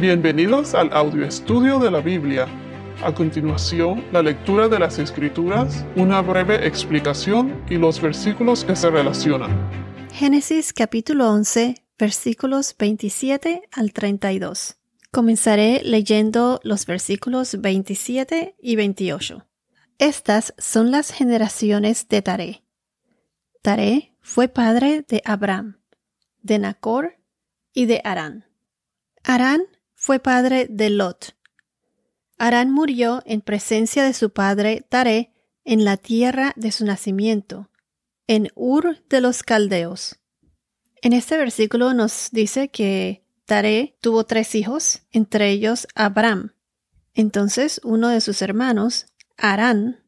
Bienvenidos al audio estudio de la Biblia. A continuación, la lectura de las Escrituras, una breve explicación y los versículos que se relacionan. Génesis capítulo 11, versículos 27 al 32. Comenzaré leyendo los versículos 27 y 28. Estas son las generaciones de Taré. Taré fue padre de Abraham, de Nacor y de Arán. Arán fue padre de Lot. Arán murió en presencia de su padre Taré en la tierra de su nacimiento, en Ur de los Caldeos. En este versículo nos dice que Taré tuvo tres hijos, entre ellos Abraham. Entonces uno de sus hermanos, Arán,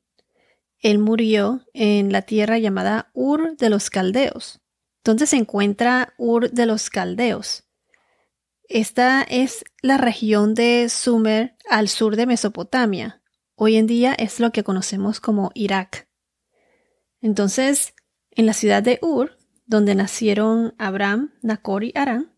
él murió en la tierra llamada Ur de los Caldeos. ¿Dónde se encuentra Ur de los Caldeos? Esta es la región de Sumer al sur de Mesopotamia. Hoy en día es lo que conocemos como Irak. Entonces, en la ciudad de Ur, donde nacieron Abraham, Nacor y Arán,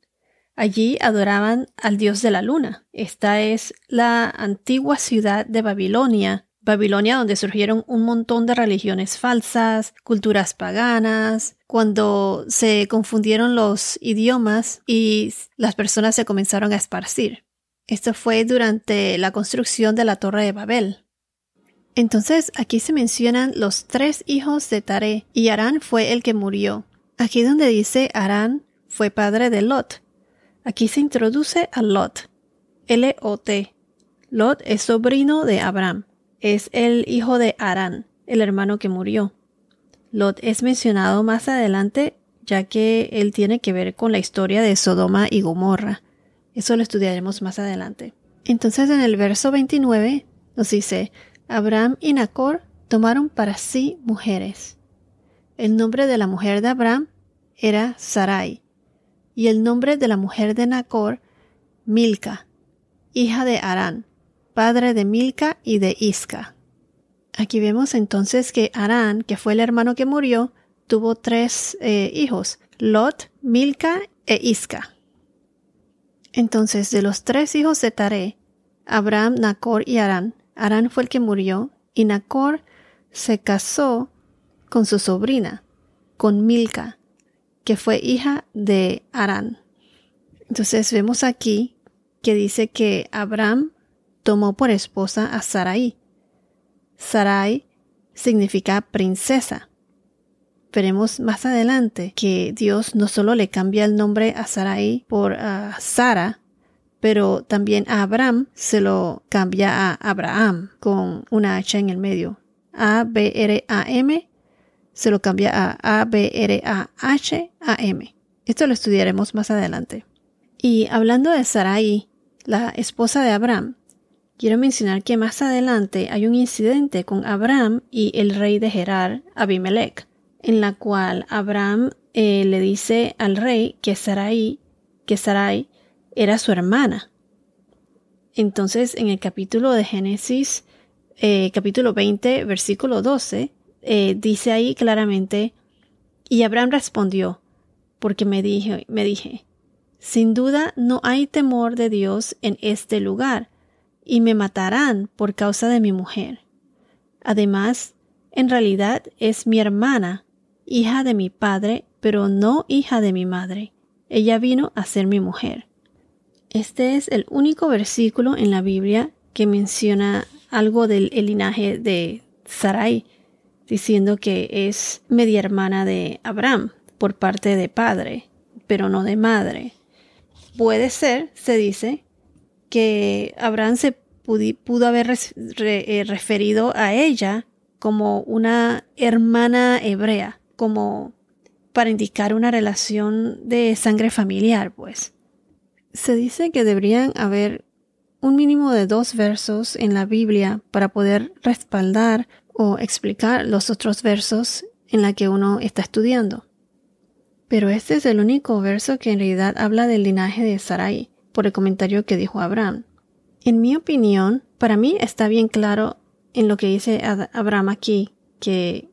allí adoraban al dios de la luna. Esta es la antigua ciudad de Babilonia, Babilonia donde surgieron un montón de religiones falsas, culturas paganas, cuando se confundieron los idiomas y las personas se comenzaron a esparcir. Esto fue durante la construcción de la Torre de Babel. Entonces aquí se mencionan los tres hijos de Taré y Arán fue el que murió. Aquí donde dice Arán fue padre de Lot. Aquí se introduce a Lot. L-O-T. Lot es sobrino de Abraham es el hijo de Arán, el hermano que murió. Lot es mencionado más adelante ya que él tiene que ver con la historia de Sodoma y Gomorra. Eso lo estudiaremos más adelante. Entonces en el verso 29 nos dice, Abraham y Nacor tomaron para sí mujeres. El nombre de la mujer de Abraham era Sarai y el nombre de la mujer de Nacor, Milca, hija de Arán padre de Milca y de Isca. Aquí vemos entonces que Arán, que fue el hermano que murió, tuvo tres eh, hijos, Lot, Milca e Isca. Entonces, de los tres hijos de Taré, Abraham, Nacor y Arán, Arán fue el que murió y Nacor se casó con su sobrina, con Milca, que fue hija de Arán. Entonces vemos aquí que dice que Abraham tomó por esposa a Sarai. Sarai significa princesa. Veremos más adelante que Dios no solo le cambia el nombre a Sarai por Sara, pero también a Abraham se lo cambia a Abraham con una H en el medio. A-B-R-A-M se lo cambia a A-B-R-A-H-A-M. Esto lo estudiaremos más adelante. Y hablando de Sarai, la esposa de Abraham, Quiero mencionar que más adelante hay un incidente con Abraham y el rey de Gerar, Abimelech, en la cual Abraham eh, le dice al rey que Sarai, que Sarai era su hermana. Entonces, en el capítulo de Génesis, eh, capítulo 20, versículo 12, eh, dice ahí claramente, y Abraham respondió, porque me dije, me dije, sin duda no hay temor de Dios en este lugar, y me matarán por causa de mi mujer. Además, en realidad es mi hermana, hija de mi padre, pero no hija de mi madre. Ella vino a ser mi mujer. Este es el único versículo en la Biblia que menciona algo del linaje de Sarai, diciendo que es media hermana de Abraham por parte de padre, pero no de madre. Puede ser, se dice, que Abraham se pudo haber eh, referido a ella como una hermana hebrea, como para indicar una relación de sangre familiar, pues. Se dice que deberían haber un mínimo de dos versos en la Biblia para poder respaldar o explicar los otros versos en la que uno está estudiando. Pero este es el único verso que en realidad habla del linaje de Sarai por el comentario que dijo Abraham. En mi opinión, para mí está bien claro en lo que dice Abraham aquí, que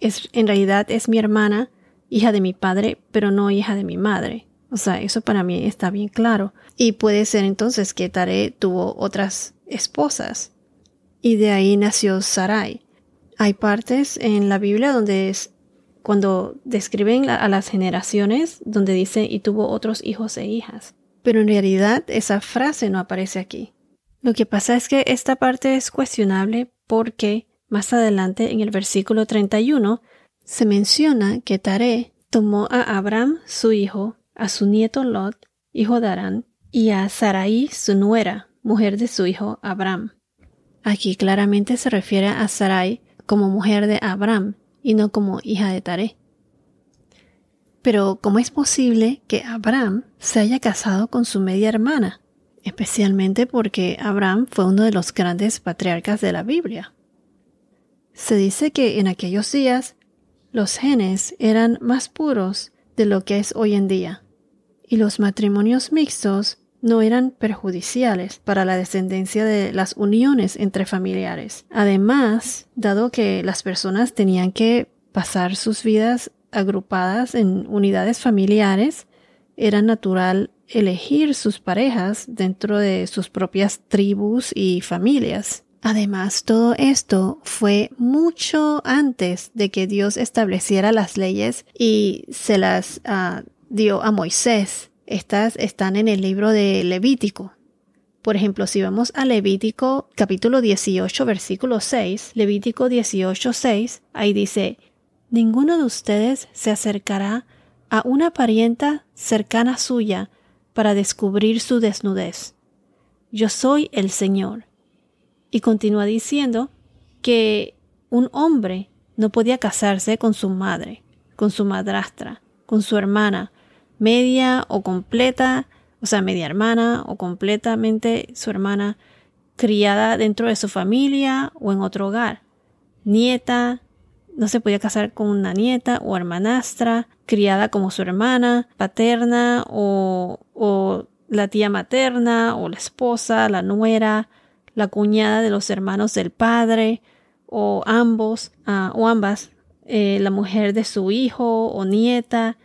es, en realidad es mi hermana, hija de mi padre, pero no hija de mi madre. O sea, eso para mí está bien claro. Y puede ser entonces que Tare tuvo otras esposas. Y de ahí nació Sarai. Hay partes en la Biblia donde es cuando describen a las generaciones, donde dice y tuvo otros hijos e hijas. Pero en realidad esa frase no aparece aquí. Lo que pasa es que esta parte es cuestionable porque más adelante en el versículo 31 se menciona que Taré tomó a Abraham su hijo, a su nieto Lot, hijo de Arán, y a Sarai su nuera, mujer de su hijo Abraham. Aquí claramente se refiere a Sarai como mujer de Abraham y no como hija de Taré. Pero ¿cómo es posible que Abraham se haya casado con su media hermana? especialmente porque Abraham fue uno de los grandes patriarcas de la Biblia. Se dice que en aquellos días los genes eran más puros de lo que es hoy en día, y los matrimonios mixtos no eran perjudiciales para la descendencia de las uniones entre familiares. Además, dado que las personas tenían que pasar sus vidas agrupadas en unidades familiares, era natural elegir sus parejas dentro de sus propias tribus y familias. Además, todo esto fue mucho antes de que Dios estableciera las leyes y se las ah, dio a Moisés. Estas están en el libro de Levítico. Por ejemplo, si vamos a Levítico capítulo 18 versículo 6, Levítico 18 6, ahí dice, Ninguno de ustedes se acercará a una parienta cercana suya para descubrir su desnudez. Yo soy el Señor. Y continúa diciendo que un hombre no podía casarse con su madre, con su madrastra, con su hermana, media o completa, o sea, media hermana o completamente su hermana criada dentro de su familia o en otro hogar, nieta, no se podía casar con una nieta o hermanastra, criada como su hermana, paterna o, la tía materna o la esposa, la nuera, la cuñada de los hermanos del padre o ambos ah, o ambas, eh, la mujer de su hijo o nieta,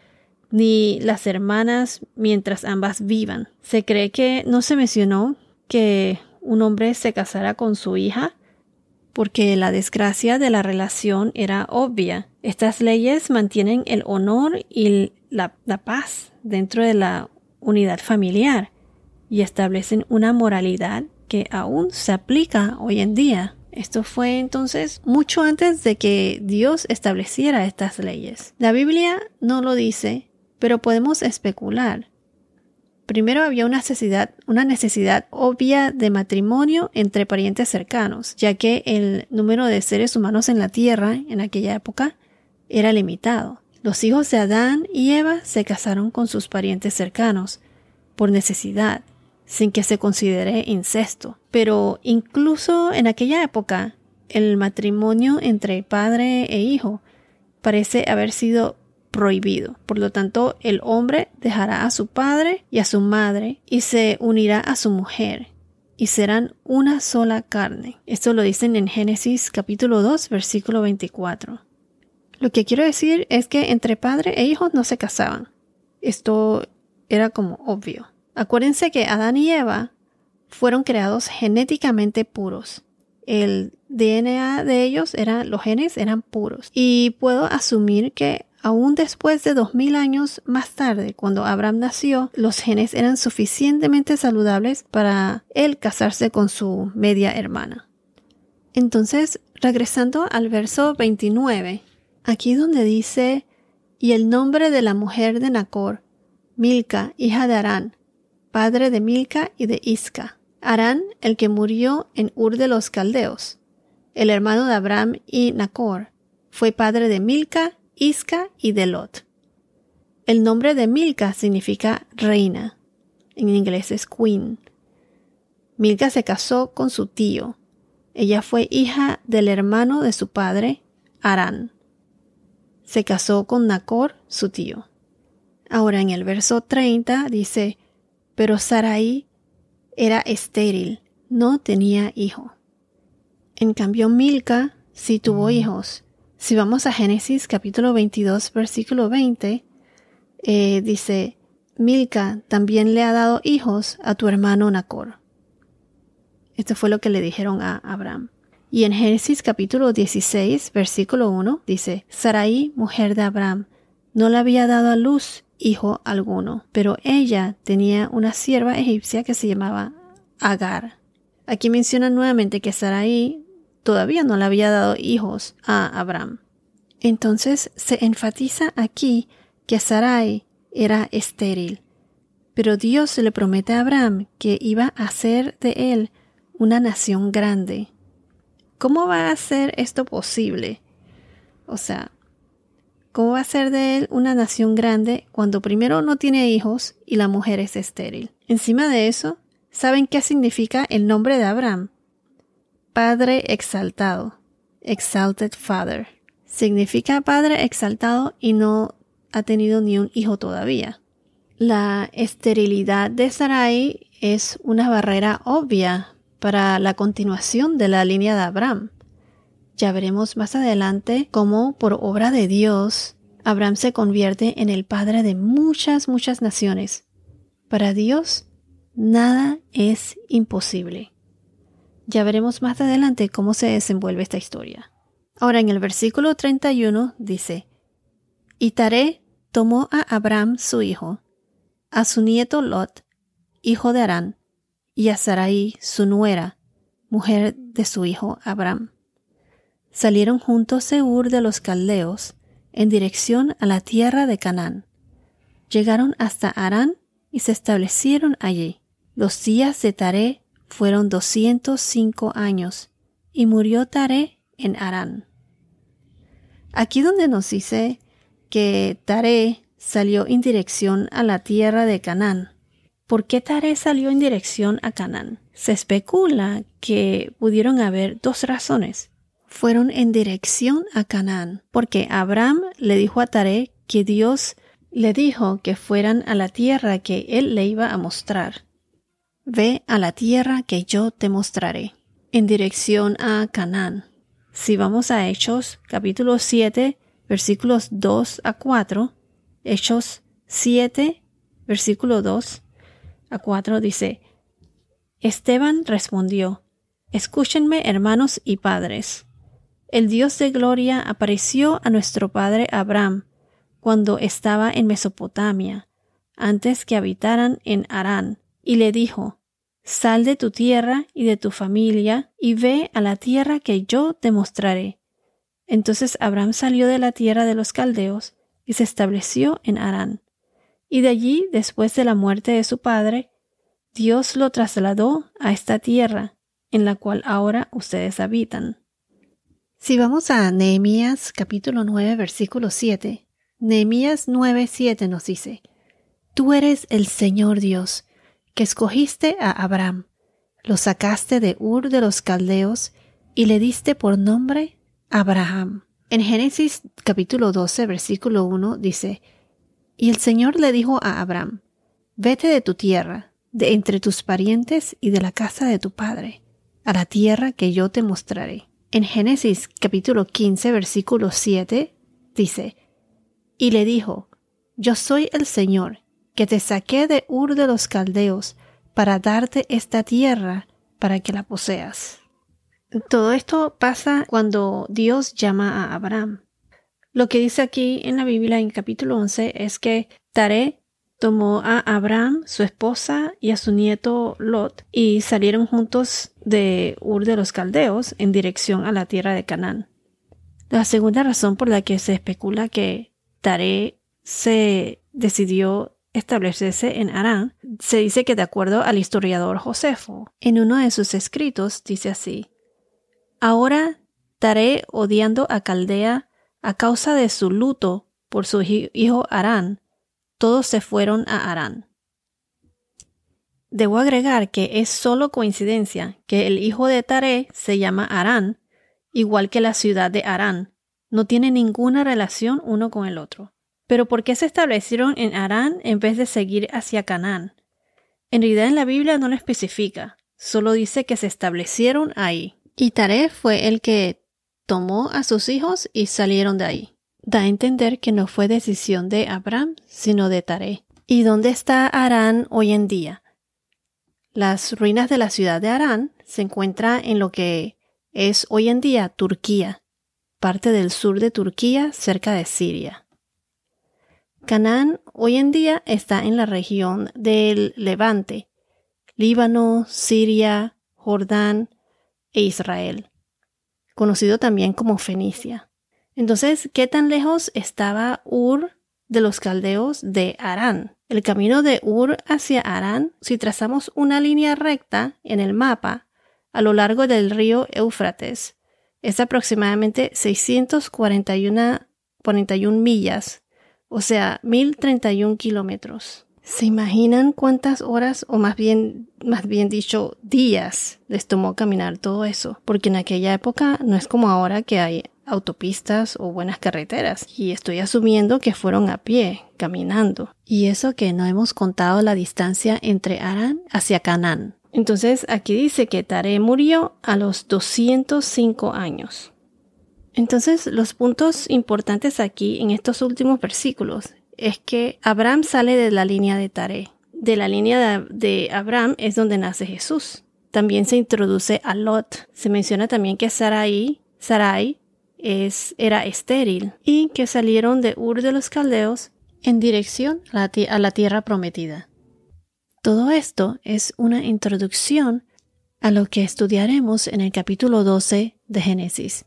ni las hermanas mientras ambas vivan. Se cree que no se mencionó que un hombre se casara con su hija porque la desgracia de la relación era obvia. Estas leyes mantienen el honor y la, paz dentro de la unidad familiar y establecen una moralidad que aún se aplica hoy en día. Esto fue entonces mucho antes de que Dios estableciera estas leyes. La Biblia no lo dice, pero podemos especular. Primero había una necesidad, una necesidad obvia de matrimonio entre parientes cercanos, ya que el número de seres humanos en la Tierra en aquella época era limitado. Los hijos de Adán y Eva se casaron con sus parientes cercanos, por necesidad, sin que se considere incesto. Pero incluso en aquella época, el matrimonio entre padre e hijo parece haber sido prohibido. Por lo tanto, el hombre dejará a su padre y a su madre y se unirá a su mujer y serán una sola carne. Esto lo dicen en Génesis capítulo 2 versículo 24. Lo que quiero decir es que entre padre e hijo no se casaban. Esto era como obvio. Acuérdense que Adán y Eva fueron creados genéticamente puros. El DNA de ellos eran, los genes eran puros. Y puedo asumir que Aún después de dos mil años más tarde, cuando Abraham nació, los genes eran suficientemente saludables para él casarse con su media hermana. Entonces, regresando al verso 29, aquí donde dice, y el nombre de la mujer de Nacor, Milca, hija de Arán, padre de Milca y de Isca. Arán, el que murió en Ur de los Caldeos, el hermano de Abraham y Nacor, fue padre de Milca Isca y de Lot. El nombre de Milca significa reina. En inglés es queen. Milca se casó con su tío. Ella fue hija del hermano de su padre, Arán. Se casó con Nacor, su tío. Ahora en el verso 30 dice, pero Sarai era estéril, no tenía hijo. En cambio Milca sí tuvo hijos si vamos a Génesis capítulo 22, versículo 20, eh, dice, Milca también le ha dado hijos a tu hermano Nacor. Esto fue lo que le dijeron a Abraham. Y en Génesis capítulo 16, versículo 1 dice, Sarai, mujer de Abraham, no le había dado a luz hijo alguno, pero ella tenía una sierva egipcia que se llamaba Agar. Aquí menciona nuevamente que Sarai todavía no le había dado hijos a Abraham. Entonces se enfatiza aquí que Sarai era estéril, pero Dios le promete a Abraham que iba a hacer de él una nación grande. ¿Cómo va a ser esto posible? O sea, ¿cómo va a ser de él una nación grande cuando primero no tiene hijos y la mujer es estéril? Encima de eso, ¿saben qué significa el nombre de Abraham? Padre exaltado, exalted father. Significa padre exaltado y no ha tenido ni un hijo todavía. La esterilidad de Sarai es una barrera obvia para la continuación de la línea de Abraham. Ya veremos más adelante cómo, por obra de Dios, Abraham se convierte en el padre de muchas, muchas naciones. Para Dios, nada es imposible. Ya veremos más adelante cómo se desenvuelve esta historia. Ahora en el versículo 31 dice, Y Taré tomó a Abraham su hijo, a su nieto Lot, hijo de Arán, y a Sarai, su nuera, mujer de su hijo Abraham. Salieron juntos Seur de los Caldeos en dirección a la tierra de Canaán. Llegaron hasta Arán y se establecieron allí. Los días de Taré fueron doscientos cinco años, y murió Taré en Arán. Aquí donde nos dice que Taré salió en dirección a la tierra de Canaán, ¿Por qué Tare salió en dirección a Canaán? Se especula que pudieron haber dos razones. Fueron en dirección a Canaán, porque Abraham le dijo a Tare que Dios le dijo que fueran a la tierra que él le iba a mostrar. Ve a la tierra que yo te mostraré, en dirección a Canaán. Si vamos a Hechos capítulo 7, versículos 2 a 4, Hechos 7, versículo 2, a 4 dice, Esteban respondió, Escúchenme hermanos y padres. El Dios de gloria apareció a nuestro padre Abraham cuando estaba en Mesopotamia, antes que habitaran en Harán, y le dijo, Sal de tu tierra y de tu familia y ve a la tierra que yo te mostraré. Entonces Abraham salió de la tierra de los caldeos y se estableció en Harán y de allí, después de la muerte de su padre, Dios lo trasladó a esta tierra, en la cual ahora ustedes habitan. Si vamos a Nehemías capítulo 9 versículo 7, Nehemías 9 7 nos dice, Tú eres el Señor Dios, que escogiste a Abraham, lo sacaste de Ur de los Caldeos y le diste por nombre Abraham. En Génesis capítulo 12 versículo 1 dice, y el Señor le dijo a Abraham, Vete de tu tierra, de entre tus parientes y de la casa de tu padre, a la tierra que yo te mostraré. En Génesis capítulo 15 versículo 7 dice, Y le dijo, Yo soy el Señor, que te saqué de Ur de los Caldeos, para darte esta tierra, para que la poseas. Todo esto pasa cuando Dios llama a Abraham. Lo que dice aquí en la Biblia en capítulo 11 es que Tare tomó a Abraham, su esposa y a su nieto Lot y salieron juntos de Ur de los Caldeos en dirección a la tierra de Canaán. La segunda razón por la que se especula que Tare se decidió establecerse en Arán se dice que de acuerdo al historiador Josefo, en uno de sus escritos dice así: Ahora Tare, odiando a Caldea, a causa de su luto por su hijo Arán, todos se fueron a Arán. Debo agregar que es solo coincidencia que el hijo de Taré se llama Arán, igual que la ciudad de Arán. No tiene ninguna relación uno con el otro. Pero ¿por qué se establecieron en Arán en vez de seguir hacia Canaán? En realidad en la Biblia no lo especifica, solo dice que se establecieron ahí. Y Taré fue el que tomó a sus hijos y salieron de ahí. Da a entender que no fue decisión de Abraham, sino de Taré. ¿Y dónde está Arán hoy en día? Las ruinas de la ciudad de Arán se encuentran en lo que es hoy en día Turquía, parte del sur de Turquía cerca de Siria. Canaán hoy en día está en la región del Levante, Líbano, Siria, Jordán e Israel, conocido también como Fenicia. Entonces, ¿qué tan lejos estaba Ur de los caldeos de Arán? El camino de Ur hacia Arán, si trazamos una línea recta en el mapa a lo largo del río Éufrates, es aproximadamente 641 41 millas, o sea, 1031 kilómetros. ¿Se imaginan cuántas horas, o más bien, más bien dicho, días les tomó caminar todo eso? Porque en aquella época no es como ahora que hay autopistas o buenas carreteras y estoy asumiendo que fueron a pie, caminando. Y eso que no hemos contado la distancia entre Arán hacia Canaán. Entonces aquí dice que Tare murió a los 205 años. Entonces los puntos importantes aquí en estos últimos versículos es que Abraham sale de la línea de Tare. De la línea de, Abraham es donde nace Jesús. También se introduce a Lot. Se menciona también que Sarai, Sarai es, era estéril y que salieron de Ur de los Caldeos en dirección a la, a la tierra prometida. Todo esto es una introducción a lo que estudiaremos en el capítulo 12 de Génesis,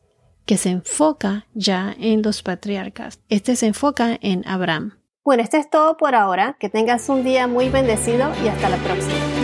que se enfoca ya en los patriarcas. Este se enfoca en Abraham. Bueno, esto es todo por ahora. Que tengas un día muy bendecido y hasta la próxima.